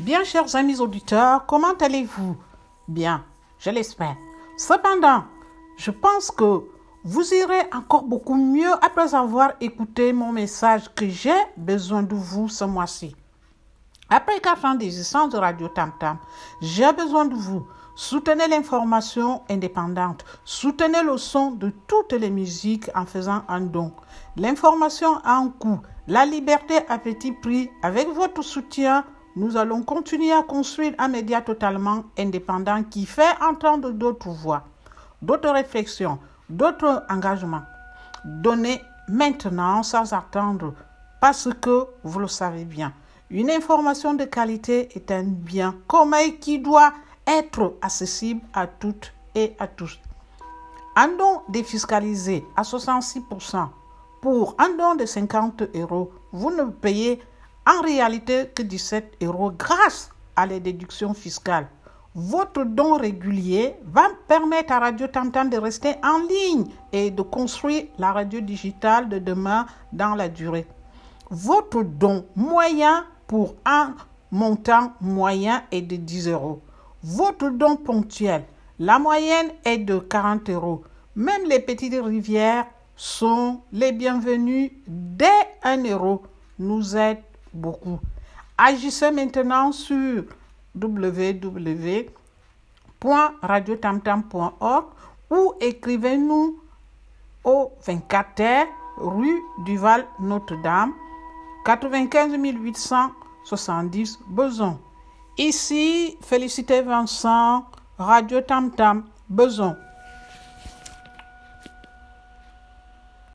Bien, chers amis auditeurs, comment allez-vous? Bien, je l'espère. Cependant, je pense que vous irez encore beaucoup mieux après avoir écouté mon message que j'ai besoin de vous ce mois-ci. Après quatre ans d'existence de Radio Tam Tam, j'ai besoin de vous. Soutenez l'information indépendante. Soutenez le son de toutes les musiques en faisant un don. L'information a un coût. La liberté à petit prix. Avec votre soutien, nous allons continuer à construire un média totalement indépendant qui fait entendre d'autres voix, d'autres réflexions, d'autres engagements. Donnez maintenant sans attendre parce que vous le savez bien. Une information de qualité est un bien commun qui doit être accessible à toutes et à tous. Un don défiscalisé à 66% pour un don de 50 euros, vous ne payez en réalité que 17 euros grâce à les déductions fiscales. Votre don régulier va permettre à Radio Tantan de rester en ligne et de construire la radio digitale de demain dans la durée. Votre don moyen pour un montant moyen est de 10 euros. Votre don ponctuel, la moyenne est de 40 euros. Même les petites rivières sont les bienvenues dès 1 euro. Nous aide beaucoup. Agissez maintenant sur www.radiotamtam.org ou écrivez-nous au 24 rue du Val Notre-Dame 95 870 Beson. Ici, félicitez Vincent, Radio Tam Tam, Beson.